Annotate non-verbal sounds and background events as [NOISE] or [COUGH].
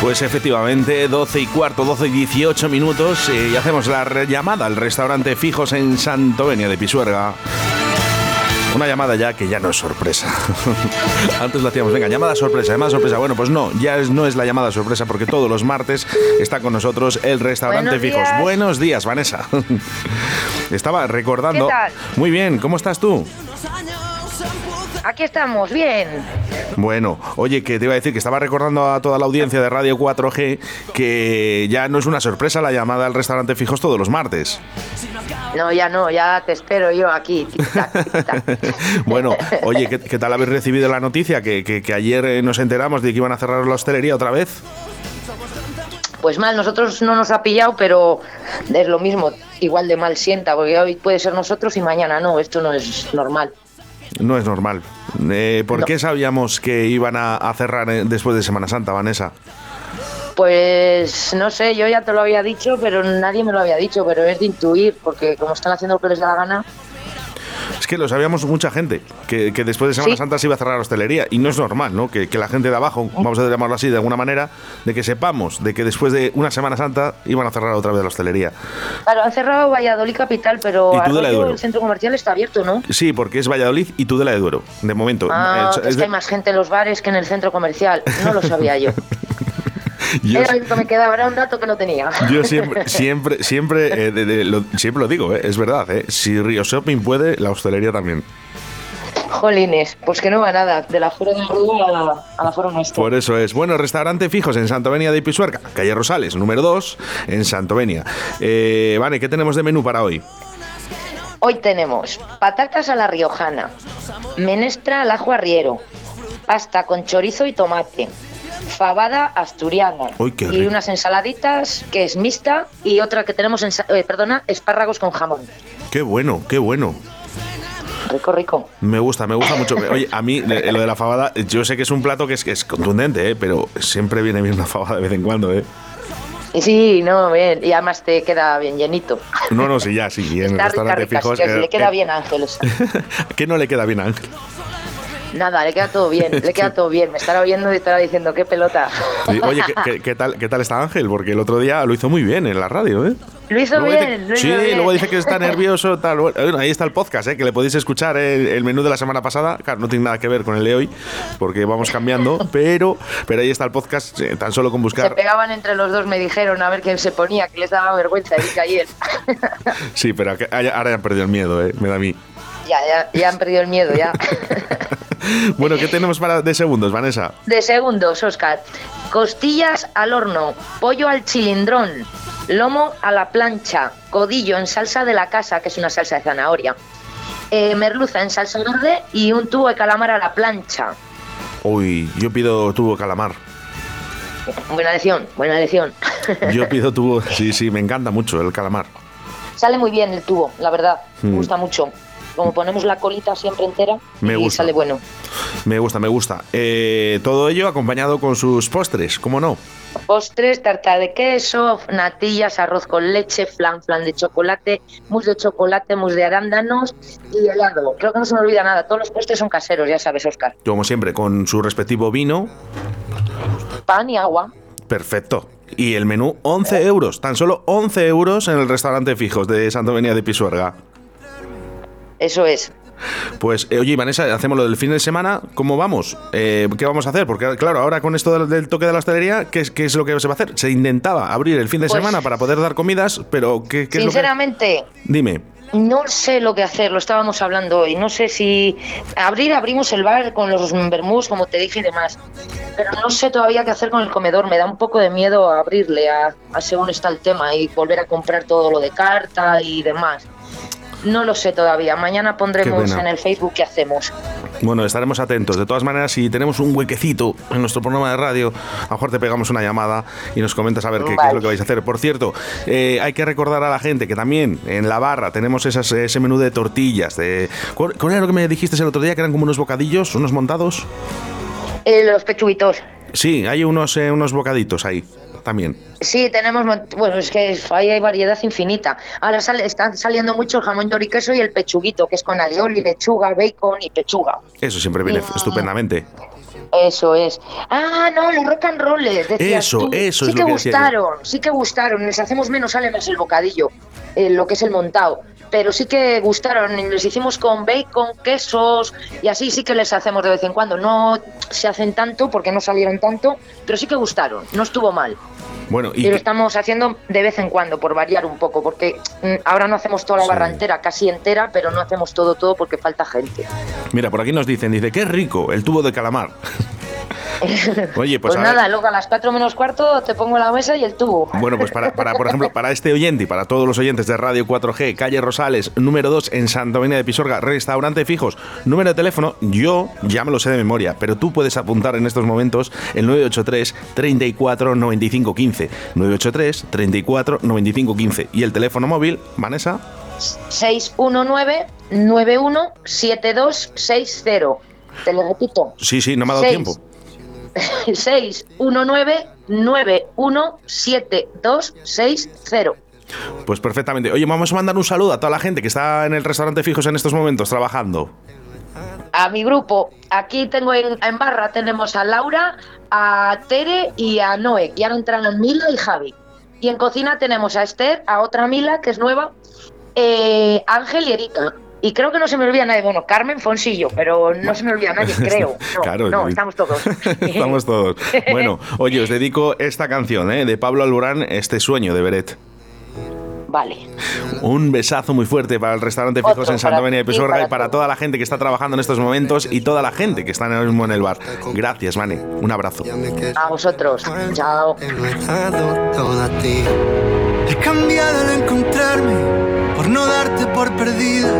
Pues efectivamente, 12 y cuarto, 12 y 18 minutos eh, y hacemos la llamada al restaurante Fijos en Santovenia de Pisuerga. Una llamada ya que ya no es sorpresa. [LAUGHS] Antes lo hacíamos, venga, llamada sorpresa, llamada sorpresa. Bueno, pues no, ya no es la llamada sorpresa porque todos los martes está con nosotros el restaurante Fijos. Buenos días, Vanessa. [LAUGHS] Estaba recordando. ¿Qué tal? Muy bien, ¿cómo estás tú? Aquí estamos, bien. Bueno, oye, que te iba a decir que estaba recordando a toda la audiencia de Radio 4G que ya no es una sorpresa la llamada al restaurante Fijos todos los martes. No, ya no, ya te espero yo aquí. [LAUGHS] Bueno, oye, ¿qué, qué tal habéis recibido la noticia? Que, que- que ayer eh, nos enteramos de que iban a cerrar la hostelería otra vez. Pues mal, nosotros no nos ha pillado, pero es lo mismo, igual de mal sienta, porque hoy puede ser nosotros y mañana no, esto no es normal. No es normal. Eh, ¿Por No. qué sabíamos que iban a, a cerrar eh, después de Semana Santa, Vanessa? Pues no sé, yo ya te lo había dicho, pero nadie me lo había dicho, pero es de intuir, porque como están haciendo lo que les da la gana, que lo sabíamos mucha gente, que, que después de Semana Sí. Santa se iba a cerrar la hostelería. Y no es normal, ¿no? Que, que la gente de abajo, vamos a llamarlo así de alguna manera, de que sepamos de que después de una Semana Santa iban a cerrar otra vez la hostelería. claro, han cerrado Valladolid capital, pero el centro comercial está abierto, ¿no? Sí, porque es Valladolid y Tudela de Duero, de momento. Ah, Es- es es que de- hay más gente en los bares que en el centro comercial, no lo sabía yo. [LAUGHS] yo, Era lo que me quedaba, era un dato que no tenía. yo siempre, [LAUGHS] siempre, siempre, eh, de- de- lo, siempre lo digo, eh, es verdad. eh, si Río Shopping puede, la hostelería también. Jolines, pues que no va nada, de la fuera de Arroyo a la, a la fuera nuestra. Por eso es. Bueno, restaurante fijos en Santovenia de Pisuerga, calle Rosales, número 2, en Santovenia. Eh, vale, ¿qué tenemos de menú para hoy? Hoy tenemos patatas a la riojana, menestra al ajo arriero, pasta con chorizo y tomate, fabada asturiana Uy, qué y rico. unas ensaladitas que es mixta y otra que tenemos, eh, perdona, espárragos con jamón. Qué bueno, qué bueno. Rico, rico. Me gusta, me gusta mucho. Oye, a mí lo de la fabada, yo sé que es un plato que es, que es contundente, eh, pero siempre viene bien una fabada de vez en cuando, ¿eh? Sí, no, bien, y además te queda bien llenito. No, no, sí, ya, sí. En el Está rica, restaurante rica, fijos. sí, eh, le queda eh, bien a Ángeles. [LAUGHS] ¿Qué no le queda bien a Ángel? Nada, le queda todo bien, le queda todo bien. Me estará oyendo y estará diciendo, qué pelota. Sí, Oye, ¿qué, qué- qué tal, ¿qué tal está Ángel? Porque el otro día lo hizo muy bien en la radio, ¿eh? Lo hizo Luego dice- bien, lo hizo sí, bien. luego dice que está nervioso, tal. Bueno, ahí está el podcast, ¿eh? que le podéis escuchar el, el menú de la semana pasada. Claro, no tiene nada que ver con el de hoy, porque vamos cambiando, [LAUGHS] pero, pero ahí está el podcast, eh, tan solo con Se buscar. pegaban entre los dos, me dijeron a ver quién se ponía, que les daba vergüenza y ayer. Sí, pero ahora ya han perdido el miedo, ¿eh? me da a mí. ya, ya, ya han perdido el miedo, ya. [LAUGHS] Bueno, ¿qué tenemos para de segundos, Vanessa? De segundos, Oscar. Costillas al horno, pollo al chilindrón, lomo a la plancha, codillo en salsa de la casa, que es una salsa de zanahoria, eh, merluza en salsa verde y un tubo de calamar a la plancha. Uy, yo pido tubo calamar. Buena lección, buena lección. [LAUGHS] Yo pido tubo, sí, sí, me encanta mucho el calamar. sale muy bien el tubo, la verdad, me Mm. gusta mucho. Como ponemos la colita siempre entera Me y gusta. sale bueno. Me gusta, me gusta. Eh, todo ello acompañado con sus postres, ¿cómo no? Postres, tarta de queso, natillas, arroz con leche, flan, flan de chocolate, mousse de chocolate, mousse de arándanos y helado. Creo que no se me olvida nada. Todos los postres son caseros, ya sabes, Oscar. Como siempre, con su respectivo vino, Pan y agua. Perfecto. Y el menú, 11 euros. Tan solo 11 euros en el restaurante Fijos de Santovenia de Pisuerga. Eso es. Pues, eh, oye, Vanessa, hacemos lo del fin de semana. ¿Cómo vamos? Eh, ¿Qué vamos a hacer? Porque, claro, ahora con esto del, del toque de la hostelería, ¿qué, es- qué es lo que se va a hacer? Se intentaba abrir el fin de Pues- semana para poder dar comidas, pero ¿qué, qué es lo que...? Sinceramente, Dime. no sé lo que hacer. Lo estábamos hablando hoy. No sé si abrir, abrimos el bar con los vermús, como te dije y demás. Pero no sé todavía qué hacer con el comedor. Me da un poco de miedo abrirle a, a según está el tema y volver a comprar todo lo de carta y demás. No lo sé todavía. Mañana pondremos en el Facebook qué hacemos. Bueno, estaremos atentos. De todas maneras, si tenemos un huequecito en nuestro programa de radio, a lo mejor te pegamos una llamada y nos comentas a ver qué, qué es lo que vais a hacer. Por cierto, eh, hay que recordar a la gente que también en la barra tenemos esas, ese menú de tortillas. De, ¿cuál, cuál era lo que me dijiste el otro día? Que eran como unos bocadillos, unos montados. Eh, los pechuguitos. Sí, hay unos, eh, unos bocaditos ahí también. Sí, tenemos, bueno, es que ahí hay variedad infinita. Ahora sale, están saliendo mucho el jamón y queso y el pechuguito, que es con alioli, lechuga, bacon y pechuga. Eso siempre viene estupendamente. Eso es. Ah, no, los rock and rollers. Eso, tú. eso sí es que lo que decía gustaron, sí que gustaron. Les hacemos menos, sale más el bocadillo, eh, lo que es el montado. Pero sí que gustaron. y Les hicimos con bacon, quesos y así sí que les hacemos de vez en cuando. No se hacen tanto porque no salieron tanto, pero sí que gustaron. No estuvo mal. Bueno, y Y lo estamos haciendo de vez en cuando, por variar un poco, porque mm, ahora no hacemos toda la Sí. barra entera, casi entera, pero no hacemos todo, todo porque falta gente. mira, por aquí nos dicen, dice, qué rico, el tubo de calamar. [LAUGHS] Oye, pues, Pues, ver- nada, luego a las 4 menos cuarto te pongo la mesa y el tubo. Bueno, pues para, para, por ejemplo, para este oyente y para todos los oyentes de Radio 4G, calle Rosales, número 2 en Santa Avenida de Pisorga, restaurante fijos, número de teléfono, yo ya me lo sé de memoria, pero tú puedes apuntar en estos momentos el 983 34 95 15. 983 34 95 15. Y el teléfono móvil, Vanessa, 619-917260. Te lo repito. sí, sí, no me ha dado Seis. tiempo. 619-917260. Pues perfectamente. Oye, vamos a mandar un saludo a toda la gente que está en el restaurante fijos en estos momentos trabajando. A mi grupo, aquí tengo en, en barra, tenemos a Laura, a Tere y a Noé, y ahora entran Mila y Javi. Y en cocina tenemos a Esther, a otra Mila, que es nueva, eh, Ángel y Erika. Y creo que no se me olvida nadie. Bueno, Carmen Fonsillo, pero no se me olvida nadie, [LAUGHS] creo. No, Claro, no estamos todos. [LAUGHS] Estamos todos. Bueno, oye, os dedico esta canción ¿eh? de Pablo Alborán, Este sueño de Beret. Vale. Un besazo muy fuerte para el restaurante Fijos Otro en Santa Avenida de ti y para toda la gente que está trabajando en estos momentos y toda la gente que está ahora mismo en el bar. Gracias, Mane. Un abrazo. A vosotros. Chao. He cambiado al encontrarme no darte por perdida.